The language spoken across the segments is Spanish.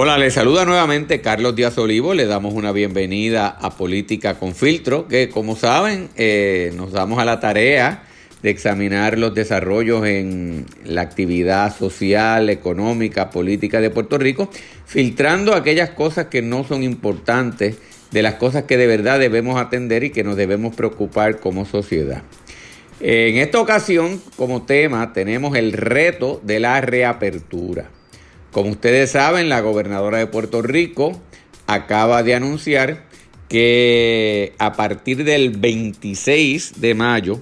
Hola, les saluda nuevamente Carlos Díaz Olivo. Le damos una bienvenida a Política con Filtro, que como saben, eh, nos damos a la tarea de examinar los desarrollos en la actividad social, económica, política de Puerto Rico, filtrando aquellas cosas que no son importantes de las cosas que de verdad debemos atender y que nos debemos preocupar como sociedad. En esta ocasión, como tema, tenemos el reto de la reapertura. Como ustedes saben, la gobernadora de Puerto Rico acaba de anunciar que a partir del 26 de mayo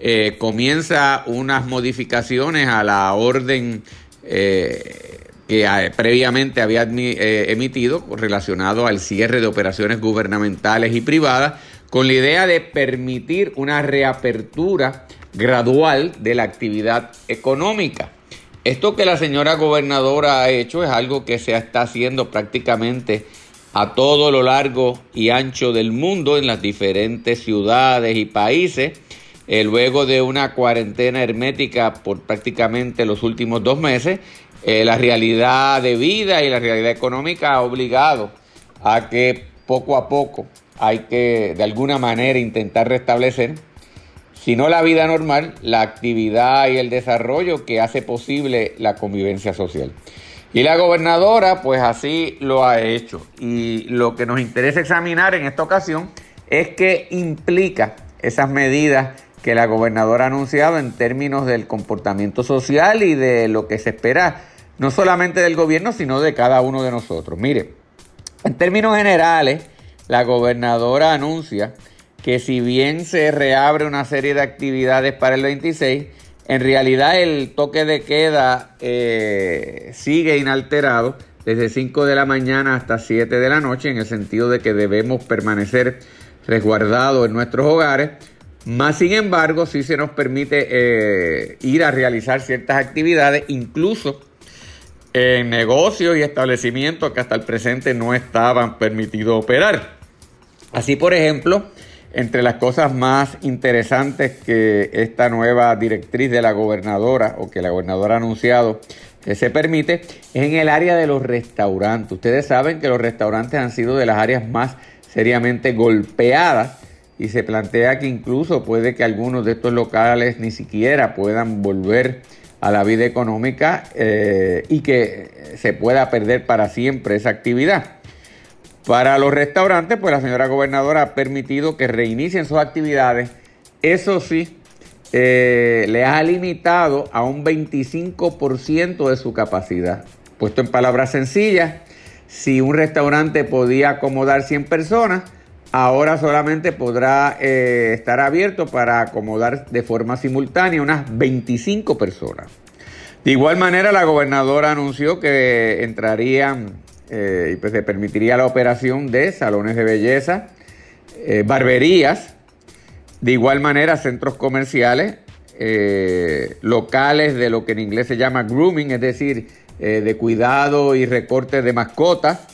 eh, comienza unas modificaciones a la orden eh, que eh, previamente había emitido relacionado al cierre de operaciones gubernamentales y privadas con la idea de permitir una reapertura gradual de la actividad económica. Esto que la señora gobernadora ha hecho es algo que se está haciendo prácticamente a todo lo largo y ancho del mundo en las diferentes ciudades y países. Eh, luego de una cuarentena hermética por prácticamente los últimos dos meses, eh, la realidad de vida y la realidad económica ha obligado a que poco a poco hay que de alguna manera intentar restablecer si no la vida normal, la actividad y el desarrollo que hace posible la convivencia social. Y la gobernadora pues así lo ha hecho. Y lo que nos interesa examinar en esta ocasión es qué implica esas medidas que la gobernadora ha anunciado en términos del comportamiento social y de lo que se espera no solamente del gobierno, sino de cada uno de nosotros. Mire, en términos generales, la gobernadora anuncia que si bien se reabre una serie de actividades para el 26, en realidad el toque de queda eh, sigue inalterado desde 5 de la mañana hasta 7 de la noche, en el sentido de que debemos permanecer resguardados en nuestros hogares. Más sin embargo, sí se nos permite eh, ir a realizar ciertas actividades, incluso en negocios y establecimientos que hasta el presente no estaban permitidos operar. Así, por ejemplo, entre las cosas más interesantes que esta nueva directriz de la gobernadora o que la gobernadora ha anunciado que se permite es en el área de los restaurantes. Ustedes saben que los restaurantes han sido de las áreas más seriamente golpeadas y se plantea que incluso puede que algunos de estos locales ni siquiera puedan volver a la vida económica eh, y que se pueda perder para siempre esa actividad. Para los restaurantes, pues la señora gobernadora ha permitido que reinicien sus actividades. Eso sí, eh, le ha limitado a un 25% de su capacidad. Puesto en palabras sencillas, si un restaurante podía acomodar 100 personas, ahora solamente podrá eh, estar abierto para acomodar de forma simultánea unas 25 personas. De igual manera, la gobernadora anunció que entrarían eh, y pues se permitiría la operación de salones de belleza, eh, barberías, de igual manera centros comerciales, eh, locales de lo que en inglés se llama grooming, es decir, de cuidado y recorte de mascotas.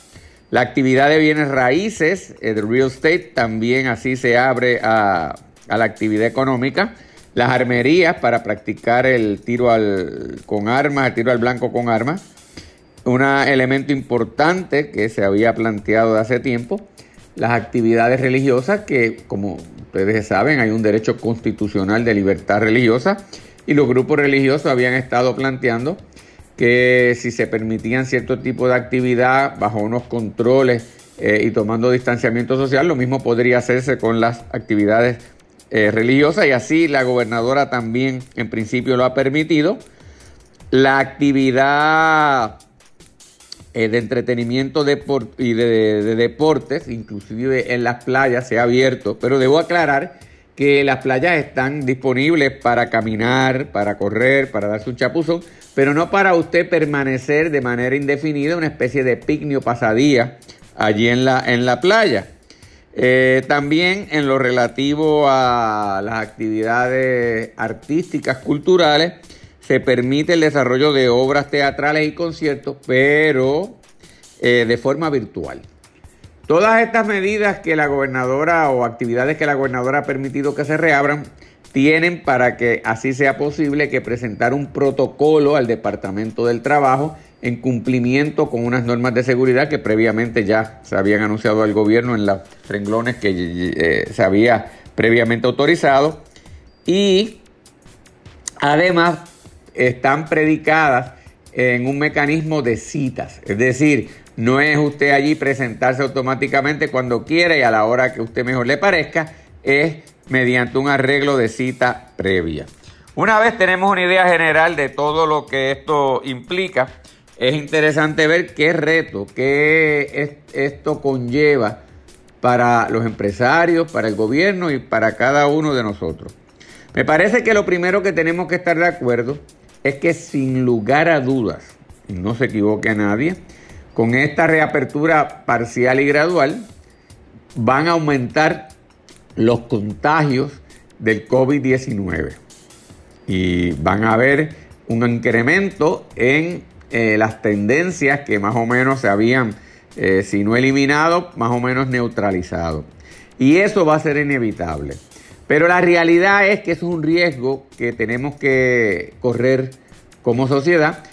La actividad de bienes raíces, de real estate, también así se abre a, a la actividad económica las armerías para practicar el tiro al, con armas, el tiro al blanco con armas, un elemento importante que se había planteado de hace tiempo, las actividades religiosas, que como ustedes saben hay un derecho constitucional de libertad religiosa y los grupos religiosos habían estado planteando que si se permitían cierto tipo de actividad bajo unos controles eh, y tomando distanciamiento social, lo mismo podría hacerse con las actividades eh, religiosas y así la gobernadora también en principio lo ha permitido. La actividad eh, de entretenimiento y de, deportes, inclusive en las playas se ha abierto, pero debo aclarar que las playas están disponibles para caminar, para correr, para darse un chapuzón, pero no para usted permanecer de manera indefinida una especie de picnic pasadía allí en la, en la playa. Eh, también en lo relativo a las actividades artísticas, culturales, se permite el desarrollo de obras teatrales y conciertos, pero eh, de forma virtual. Todas estas medidas que la gobernadora o actividades que la gobernadora ha permitido que se reabran tienen para que así sea posible que presentar un protocolo al Departamento del Trabajo en cumplimiento con unas normas de seguridad que previamente ya se habían anunciado al gobierno en los renglones que eh, se había previamente autorizado. Y además están predicadas en un mecanismo de citas. Es decir, no es usted allí presentarse automáticamente cuando quiera y a la hora que usted mejor le parezca, es mediante un arreglo de cita previa. Una vez tenemos una idea general de todo lo que esto implica, es interesante ver qué reto, qué esto conlleva para los empresarios, para el gobierno y para cada uno de nosotros. Me parece que lo primero que tenemos que estar de acuerdo es que sin lugar a dudas, no se equivoque a nadie, con esta reapertura parcial y gradual van a aumentar los contagios del COVID-19 y van a haber un incremento en eh, las tendencias que más o menos se habían, eh, si no eliminado, más o menos neutralizado. Y eso va a ser inevitable. Pero la realidad es que es un riesgo que tenemos que correr como sociedad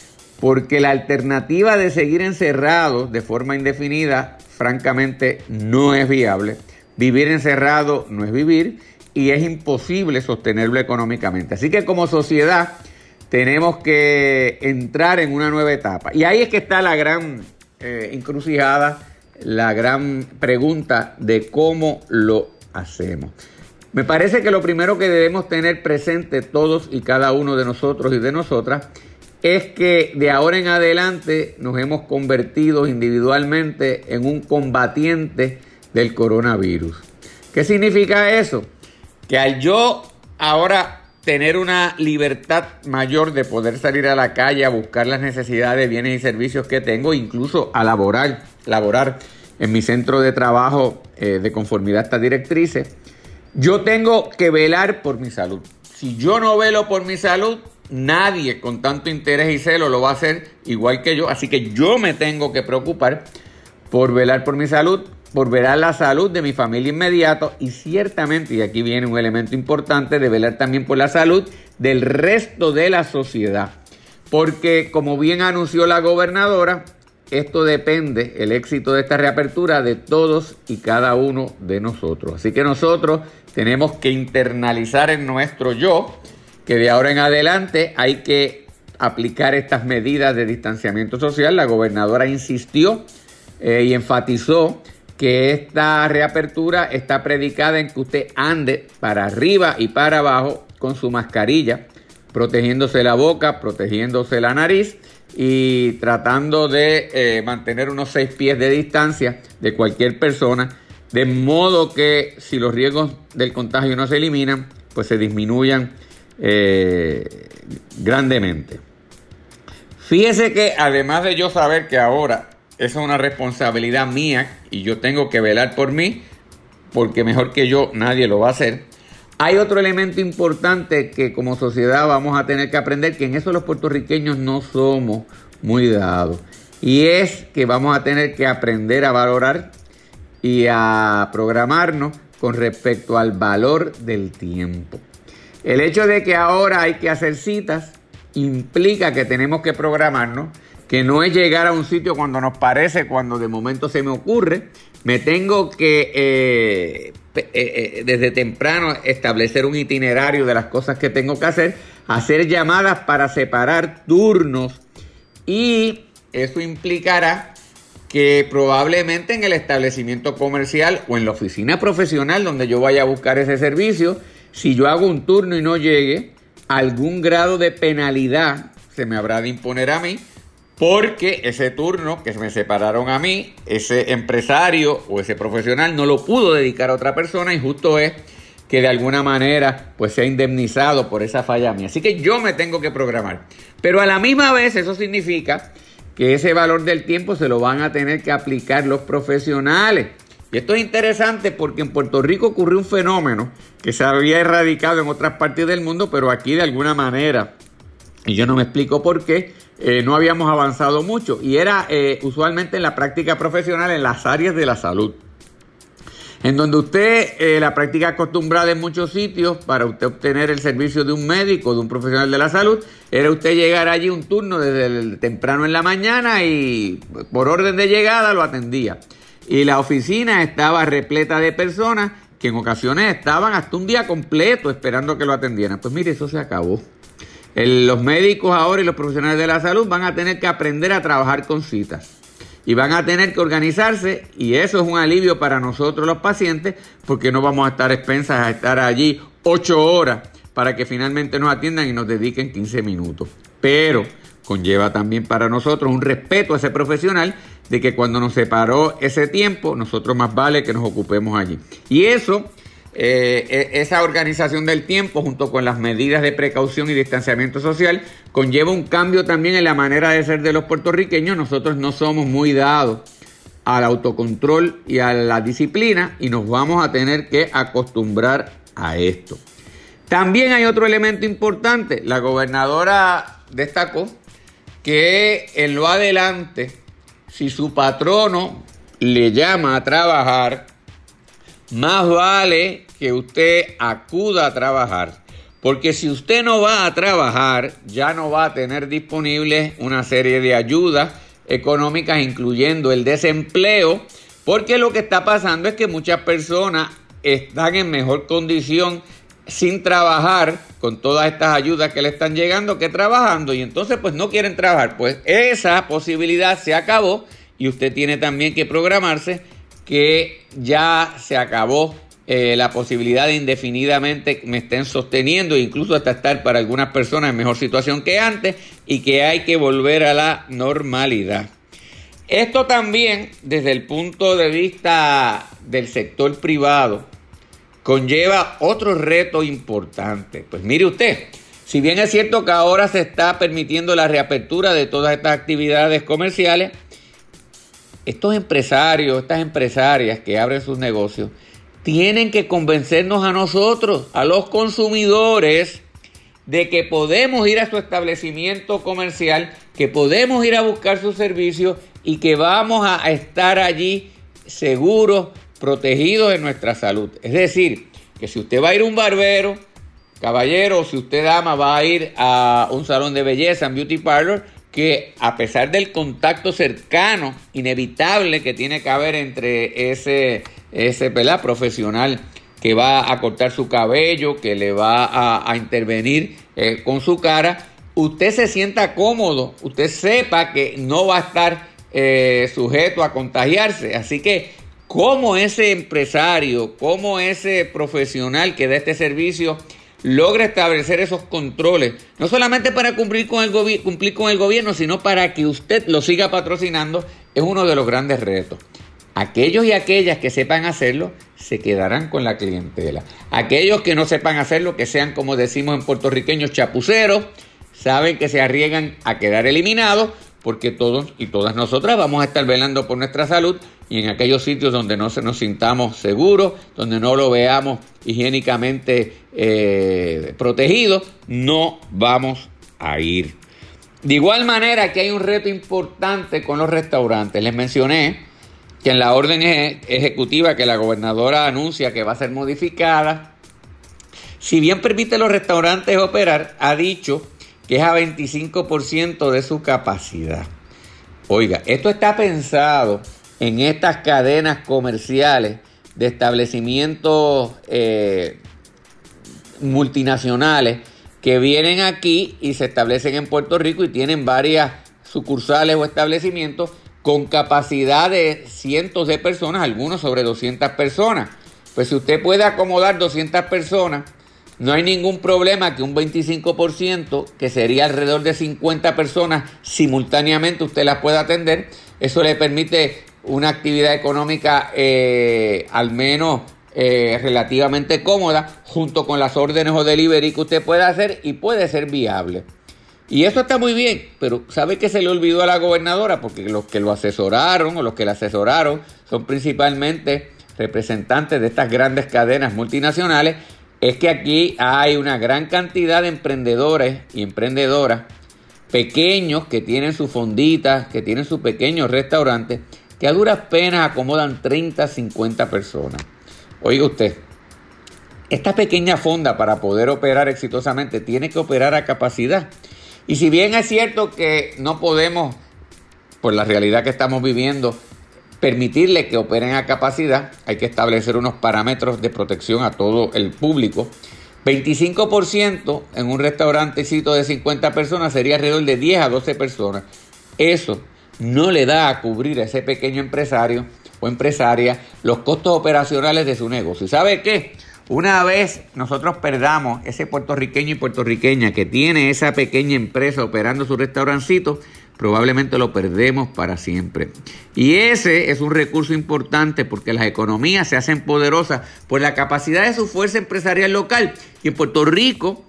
porque la alternativa de seguir encerrados de forma indefinida, francamente, no es viable. Vivir encerrado no es vivir y es imposible sostenerlo económicamente. Así que como sociedad tenemos que entrar en una nueva etapa. Y ahí es que está la gran eh, encrucijada, la gran pregunta de cómo lo hacemos. Me parece que lo primero que debemos tener presente todos y cada uno de nosotros y de nosotras es que de ahora en adelante nos hemos convertido individualmente en un combatiente del coronavirus. ¿Qué significa eso? Que al yo ahora tener una libertad mayor de poder salir a la calle a buscar las necesidades, bienes y servicios que tengo, incluso a laborar, laborar en mi centro de trabajo eh, de conformidad a estas directrices, yo tengo que velar por mi salud. Si yo no velo por mi salud, Nadie con tanto interés y celo lo va a hacer igual que yo. Así que yo me tengo que preocupar por velar por mi salud, por velar la salud de mi familia inmediato y ciertamente, y aquí viene un elemento importante, de velar también por la salud del resto de la sociedad. Porque como bien anunció la gobernadora, esto depende, el éxito de esta reapertura, de todos y cada uno de nosotros. Así que nosotros tenemos que internalizar en nuestro yo que de ahora en adelante hay que aplicar estas medidas de distanciamiento social. La gobernadora insistió eh, y enfatizó que esta reapertura está predicada en que usted ande para arriba y para abajo con su mascarilla, protegiéndose la boca, protegiéndose la nariz y tratando de eh, mantener unos seis pies de distancia de cualquier persona, de modo que si los riesgos del contagio no se eliminan, pues se disminuyan eh, grandemente. Fíjese que además de yo saber que ahora es una responsabilidad mía y yo tengo que velar por mí, porque mejor que yo nadie lo va a hacer, hay otro elemento importante que como sociedad vamos a tener que aprender, que en eso los puertorriqueños no somos muy dados, y es que vamos a tener que aprender a valorar y a programarnos con respecto al valor del tiempo. El hecho de que ahora hay que hacer citas implica que tenemos que programarnos, que no es llegar a un sitio cuando nos parece, cuando de momento se me ocurre. Me tengo que eh, eh, desde temprano establecer un itinerario de las cosas que tengo que hacer, hacer llamadas para separar turnos. Y eso implicará que probablemente en el establecimiento comercial o en la oficina profesional donde yo vaya a buscar ese servicio, si yo hago un turno y no llegue, algún grado de penalidad se me habrá de imponer a mí porque ese turno que me separaron a mí, ese empresario o ese profesional no lo pudo dedicar a otra persona y justo es que de alguna manera pues sea indemnizado por esa falla mía. Así que yo me tengo que programar. Pero a la misma vez eso significa que ese valor del tiempo se lo van a tener que aplicar los profesionales. Y esto es interesante porque en Puerto Rico ocurrió un fenómeno que se había erradicado en otras partes del mundo, pero aquí de alguna manera, y yo no me explico por qué, eh, no habíamos avanzado mucho. Y era eh, usualmente en la práctica profesional en las áreas de la salud. en donde usted, eh, la práctica acostumbrada en muchos sitios para usted obtener el servicio de un médico, de un profesional de la salud, era usted llegar allí un turno desde temprano en la mañana y por orden de llegada lo atendía. Y la oficina estaba repleta de personas que en ocasiones estaban hasta un día completo esperando que lo atendieran. Pues mire, eso se acabó. Los médicos ahora y los profesionales de la salud van a tener que aprender a trabajar con citas y van a tener que organizarse y eso es un alivio para nosotros los pacientes porque no vamos a estar expensas a estar allí ocho horas para que finalmente nos atiendan y nos dediquen 15 minutos. Pero conlleva también para nosotros un respeto a ese profesional de que cuando nos separó ese tiempo, nosotros más vale que nos ocupemos allí. Y eso eh, e, esa organización del tiempo junto con las medidas de precaución y distanciamiento social conlleva un cambio también en la manera de ser de los puertorriqueños. Nosotros no somos muy dados al autocontrol y a la disciplina y nos vamos a tener que acostumbrar a esto. También hay otro elemento importante. La gobernadora destacó que en lo adelante, si su patrono le llama a trabajar, más vale que usted acuda a trabajar. Porque si usted no va a trabajar, ya no va a tener disponible una serie de ayudas económicas, incluyendo el desempleo, porque lo que está pasando es que muchas personas están en mejor condición sin trabajar con todas estas ayudas que le están llegando que trabajando y entonces pues no quieren trabajar. Pues esa posibilidad se acabó y usted tiene también que programarse que ya se acabó eh, la posibilidad de indefinidamente me estén sosteniendo, incluso hasta estar para algunas personas en mejor situación que antes y que hay que volver a la normalidad. Esto también, desde el punto de vista del sector privado, conlleva otro reto importante. Pues mire usted, si bien es cierto que ahora se está permitiendo la reapertura de todas estas actividades comerciales, estos empresarios, estas empresarias que abren sus negocios, tienen que convencernos a nosotros, a los consumidores, de que podemos ir a su establecimiento comercial, que podemos ir a buscar su servicio y que vamos a estar allí seguros, protegidos en nuestra salud. Es decir, que si usted va a ir a un barbero, caballero, si usted ama, va a ir a un salón de belleza, un beauty parlor, que a pesar del contacto cercano, inevitable que tiene que haber entre ese, ese profesional que va a cortar su cabello, que le va a, intervenir eh, con su cara, usted se sienta cómodo, usted sepa que no va a estar eh, sujeto a contagiarse. Así que, como ese empresario, como ese profesional que da este servicio, logra establecer esos controles, no solamente para cumplir con, el cumplir con el gobierno, sino para que usted lo siga patrocinando, es uno de los grandes retos. Aquellos y aquellas que sepan hacerlo se quedarán con la clientela. Aquellos que no sepan hacerlo, que sean como decimos en puertorriqueños chapuceros, saben que se arriesgan a quedar eliminados porque todos y todas nosotras vamos a estar velando por nuestra salud y en aquellos sitios donde no se nos sintamos seguros, donde no lo veamos higiénicamente eh, protegido, no vamos a ir. De igual manera que hay un reto importante con los restaurantes. Les mencioné que en la orden ejecutiva que la gobernadora anuncia que va a ser modificada, si bien permite a los restaurantes operar, ha dicho que es a 25% de su capacidad. Oiga, esto está pensado en estas cadenas comerciales de establecimientos eh, multinacionales que vienen aquí y se establecen en Puerto Rico y tienen varias sucursales o establecimientos con capacidad de cientos de personas, algunos sobre 200 personas. Pues si usted puede acomodar 200 personas, no hay ningún problema que un 25%, que sería alrededor de 50 personas simultáneamente, usted las pueda atender. Eso le permite una actividad económica eh, al menos eh, relativamente cómoda, junto con las órdenes o delivery que usted pueda hacer y puede ser viable. Y eso está muy bien, pero ¿sabe que se le olvidó a la gobernadora? Porque los que lo asesoraron o los que la asesoraron son principalmente representantes de estas grandes cadenas multinacionales. Es que aquí hay una gran cantidad de emprendedores y emprendedoras pequeños que tienen sus fonditas, que tienen sus pequeños restaurantes que a duras penas acomodan 30, 50 personas. Oiga usted, esta pequeña fonda para poder operar exitosamente tiene que operar a capacidad. Y si bien es cierto que no podemos, por la realidad que estamos viviendo, permitirle que operen a capacidad, hay que establecer unos parámetros de protección a todo el público. 25% en un restaurantecito de 50 personas sería alrededor de 10 a 12 personas. Eso no le da a cubrir a ese pequeño empresario o empresaria los costos operacionales de su negocio. ¿Y sabe qué? Una vez nosotros perdamos ese puertorriqueño y puertorriqueña que tiene esa pequeña empresa operando su restaurancito, probablemente lo perdemos para siempre. Y ese es un recurso importante porque las economías se hacen poderosas por la capacidad de su fuerza empresarial local. Y en Puerto Rico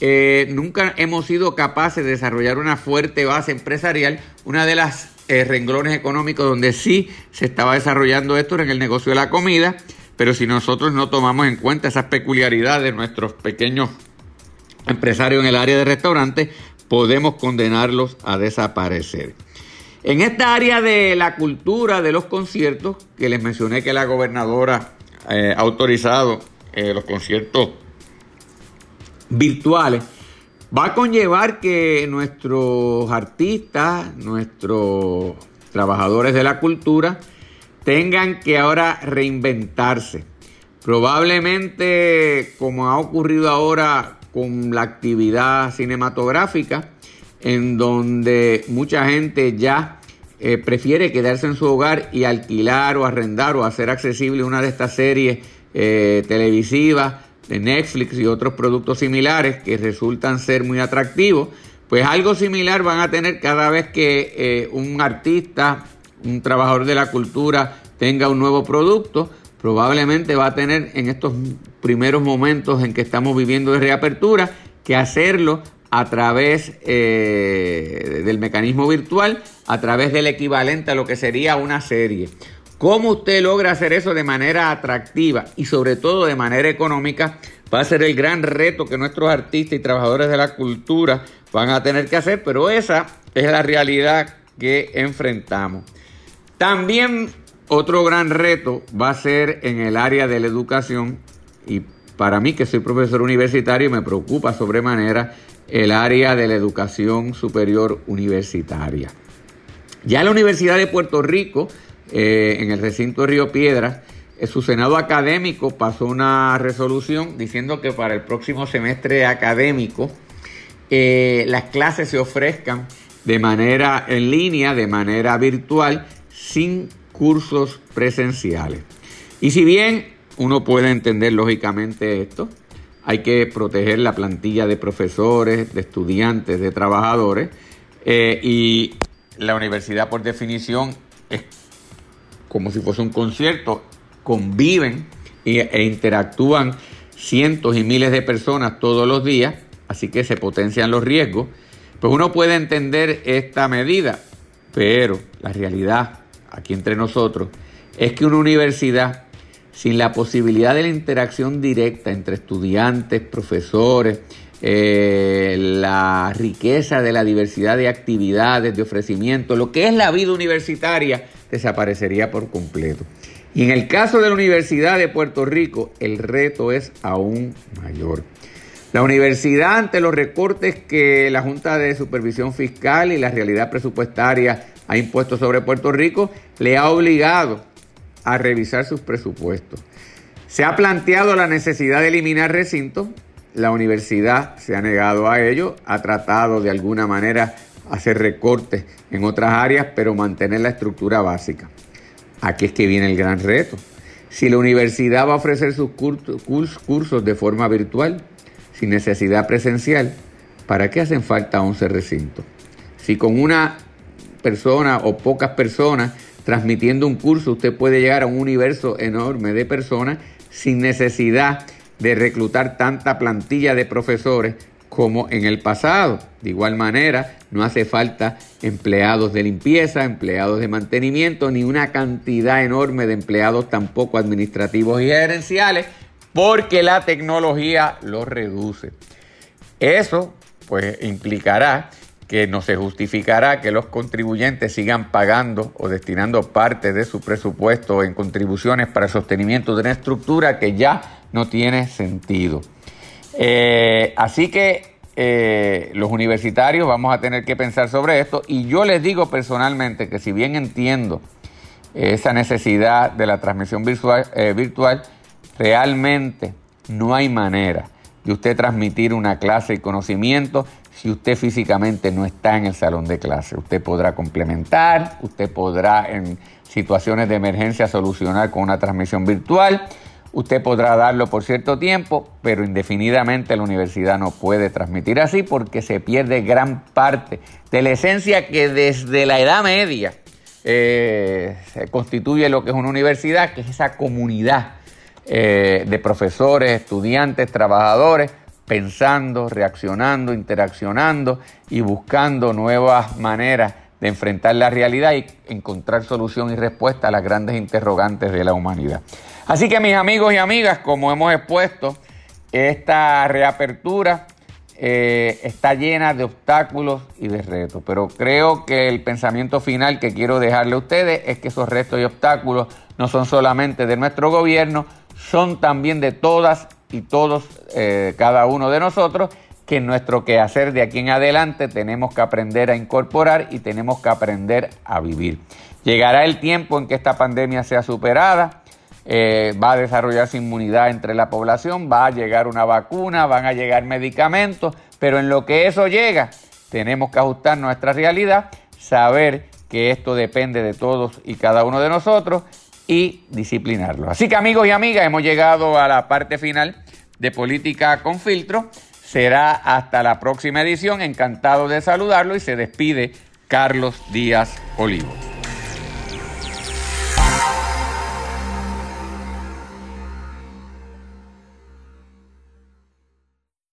eh, nunca hemos sido capaces de desarrollar una fuerte base empresarial. Una de las eh, renglones económicos donde sí se estaba desarrollando esto era en el negocio de la comida. Pero si nosotros no tomamos en cuenta esas peculiaridades de nuestros pequeños empresarios en el área de restaurantes, podemos condenarlos a desaparecer. En esta área de la cultura de los conciertos, que les mencioné que la gobernadora eh, ha autorizado eh, los conciertos virtuales, va a conllevar que nuestros artistas, nuestros trabajadores de la cultura, tengan que ahora reinventarse. Probablemente, como ha ocurrido ahora con la actividad cinematográfica, en donde mucha gente ya eh, prefiere quedarse en su hogar y alquilar o arrendar o hacer accesible una de estas series eh, televisivas de Netflix y otros productos similares que resultan ser muy atractivos, pues algo similar van a tener cada vez que eh, un artista, un trabajador de la cultura tenga un nuevo producto, probablemente va a tener en estos primeros momentos en que estamos viviendo de reapertura que hacerlo a través eh, del mecanismo virtual, a través del equivalente a lo que sería una serie. ¿Cómo usted logra hacer eso de manera atractiva y sobre todo de manera económica? Va a ser el gran reto que nuestros artistas y trabajadores de la cultura van a tener que hacer, pero esa es la realidad que enfrentamos. También otro gran reto va a ser en el área de la educación y para mí que soy profesor universitario me preocupa sobremanera el área de la educación superior universitaria. Ya la Universidad de Puerto Rico, eh, en el recinto de Río Piedras, eh, su Senado académico pasó una resolución diciendo que para el próximo semestre académico eh, las clases se ofrezcan de manera en línea, de manera virtual, sin cursos presenciales. Y si bien uno puede entender lógicamente esto, hay que proteger la plantilla de profesores, de estudiantes, de trabajadores, eh, y la universidad por definición es como si fuese un concierto, conviven e interactúan cientos y miles de personas todos los días, así que se potencian los riesgos. Pues uno puede entender esta medida, pero la realidad aquí entre nosotros, es que una universidad sin la posibilidad de la interacción directa entre estudiantes, profesores, eh, la riqueza de la diversidad de actividades, de ofrecimientos, lo que es la vida universitaria, desaparecería por completo. Y en el caso de la Universidad de Puerto Rico, el reto es aún mayor. La universidad, ante los recortes que la Junta de Supervisión Fiscal y la realidad presupuestaria ha impuesto sobre Puerto Rico, le ha obligado a revisar sus presupuestos. Se ha planteado la necesidad de eliminar recintos, la universidad se ha negado a ello, ha tratado de alguna manera hacer recortes en otras áreas, pero mantener la estructura básica. Aquí es que viene el gran reto. Si la universidad va a ofrecer sus cursos de forma virtual, sin necesidad presencial, ¿para qué hacen falta 11 recintos? Si con una persona o pocas personas transmitiendo un curso, usted puede llegar a un universo enorme de personas sin necesidad de reclutar tanta plantilla de profesores como en el pasado. De igual manera, no hace falta empleados de limpieza, empleados de mantenimiento, ni una cantidad enorme de empleados tampoco administrativos y gerenciales, porque la tecnología los reduce. Eso pues implicará que no se justificará que los contribuyentes sigan pagando o destinando parte de su presupuesto en contribuciones para el sostenimiento de una estructura que ya no tiene sentido. Eh, así que eh, los universitarios vamos a tener que pensar sobre esto y yo les digo personalmente que si bien entiendo esa necesidad de la transmisión virtual, eh, virtual realmente no hay manera de usted transmitir una clase y conocimiento si usted físicamente no está en el salón de clase. Usted podrá complementar, usted podrá en situaciones de emergencia solucionar con una transmisión virtual, usted podrá darlo por cierto tiempo, pero indefinidamente la universidad no puede transmitir así porque se pierde gran parte de la esencia que desde la Edad Media eh, se constituye lo que es una universidad, que es esa comunidad eh, de profesores, estudiantes, trabajadores, pensando, reaccionando, interaccionando y buscando nuevas maneras de enfrentar la realidad y encontrar solución y respuesta a las grandes interrogantes de la humanidad. Así que mis amigos y amigas, como hemos expuesto, esta reapertura eh, está llena de obstáculos y de retos, pero creo que el pensamiento final que quiero dejarle a ustedes es que esos retos y obstáculos no son solamente de nuestro gobierno, son también de todas y todos, eh, cada uno de nosotros, que en nuestro quehacer de aquí en adelante tenemos que aprender a incorporar y tenemos que aprender a vivir. Llegará el tiempo en que esta pandemia sea superada, eh, va a desarrollarse inmunidad entre la población, va a llegar una vacuna, van a llegar medicamentos, pero en lo que eso llega, tenemos que ajustar nuestra realidad, saber que esto depende de todos y cada uno de nosotros y disciplinarlos. Así que amigos y amigas, hemos llegado a la parte final de Política con Filtro. Será hasta la próxima edición. Encantado de saludarlo y se despide Carlos Díaz Olivo.